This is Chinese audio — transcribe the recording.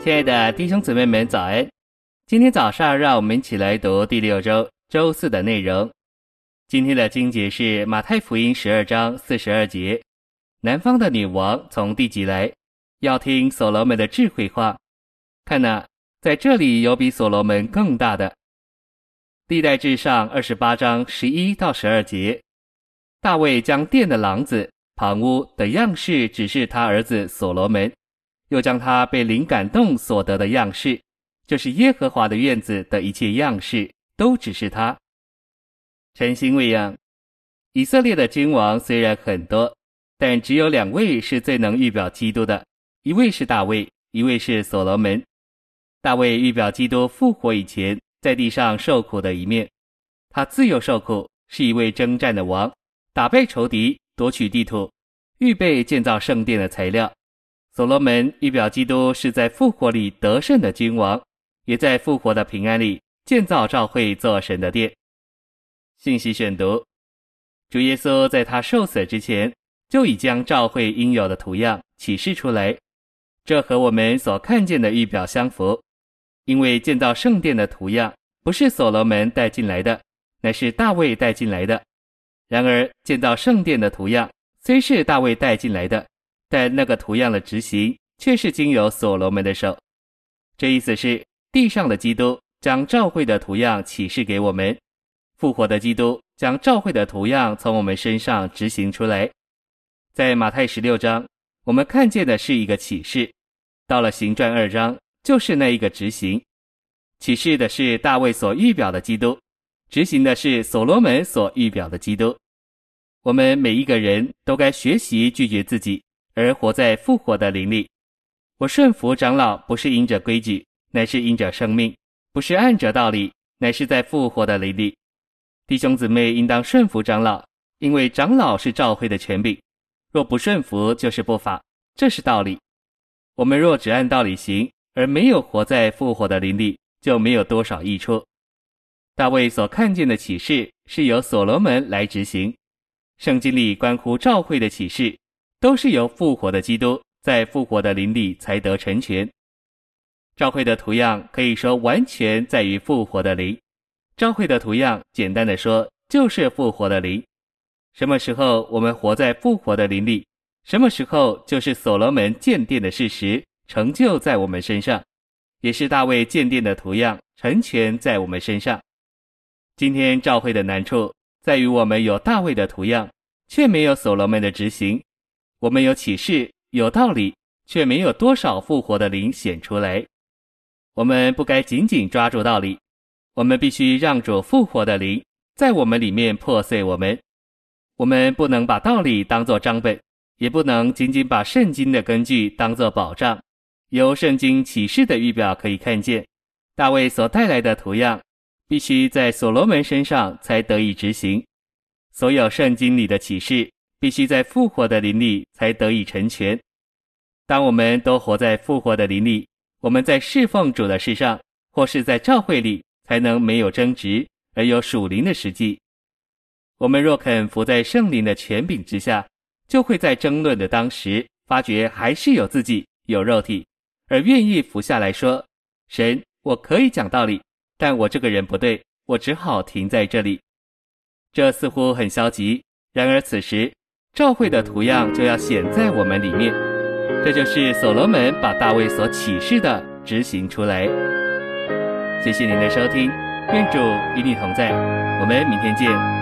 亲爱的弟兄姊妹们，早安！今天早上，让我们一起来读第六周周四的内容。今天的经节是马太福音十二章四十二节：南方的女王从地极来，要听所罗门的智慧话。看呐，在这里有比所罗门更大的。历代志上二十八章十一到十二节：大卫将殿的廊子、旁屋的样式指示他儿子所罗门。又将他被灵感动所得的样式，就是耶和华的院子的一切样式，都指示他。晨星未央，以色列的君王虽然很多，但只有两位是最能预表基督的，一位是大卫，一位是所罗门。大卫预表基督复活以前在地上受苦的一面，他自幼受苦，是一位征战的王，打败仇敌，夺取地土，预备建造圣殿的材料。所罗门预表基督是在复活里得胜的君王，也在复活的平安里建造教会做神的殿。信息选读：主耶稣在他受死之前就已将教会应有的图样启示出来，这和我们所看见的预表相符。因为建造圣殿的图样不是所罗门带进来的，乃是大卫带进来的。然而建造圣殿的图样虽是大卫带进来的。但那个图样的执行却是经由所罗门的手，这意思是地上的基督将召会的图样启示给我们，复活的基督将召会的图样从我们身上执行出来。在马太十六章，我们看见的是一个启示；到了行传二章，就是那一个执行。启示的是大卫所预表的基督，执行的是所罗门所预表的基督。我们每一个人都该学习拒绝自己。而活在复活的灵里，我顺服长老，不是因着规矩，乃是因着生命；不是按着道理，乃是在复活的灵里。弟兄姊妹应当顺服长老，因为长老是召会的权柄。若不顺服，就是不法，这是道理。我们若只按道理行，而没有活在复活的灵里，就没有多少益处。大卫所看见的启示是由所罗门来执行，圣经里关乎召会的启示。都是由复活的基督在复活的灵里才得成全。召会的图样可以说完全在于复活的灵。召会的图样，简单的说就是复活的灵。什么时候我们活在复活的灵里，什么时候就是所罗门建殿的事实成就在我们身上，也是大卫建殿的图样成全在我们身上。今天召会的难处在于我们有大卫的图样，却没有所罗门的执行。我们有启示，有道理，却没有多少复活的灵显出来。我们不该紧紧抓住道理，我们必须让主复活的灵在我们里面破碎我们。我们不能把道理当作章本，也不能仅仅把圣经的根据当作保障。由圣经启示的预表可以看见，大卫所带来的图样，必须在所罗门身上才得以执行。所有圣经里的启示。必须在复活的灵里才得以成全。当我们都活在复活的灵里，我们在侍奉主的事上，或是在教会里，才能没有争执，而有属灵的实际。我们若肯伏在圣灵的权柄之下，就会在争论的当时，发觉还是有自己有肉体，而愿意服下来说：“神，我可以讲道理，但我这个人不对，我只好停在这里。”这似乎很消极，然而此时。召会的图样就要显在我们里面，这就是所罗门把大卫所启示的执行出来。谢谢您的收听，愿主与你同在，我们明天见。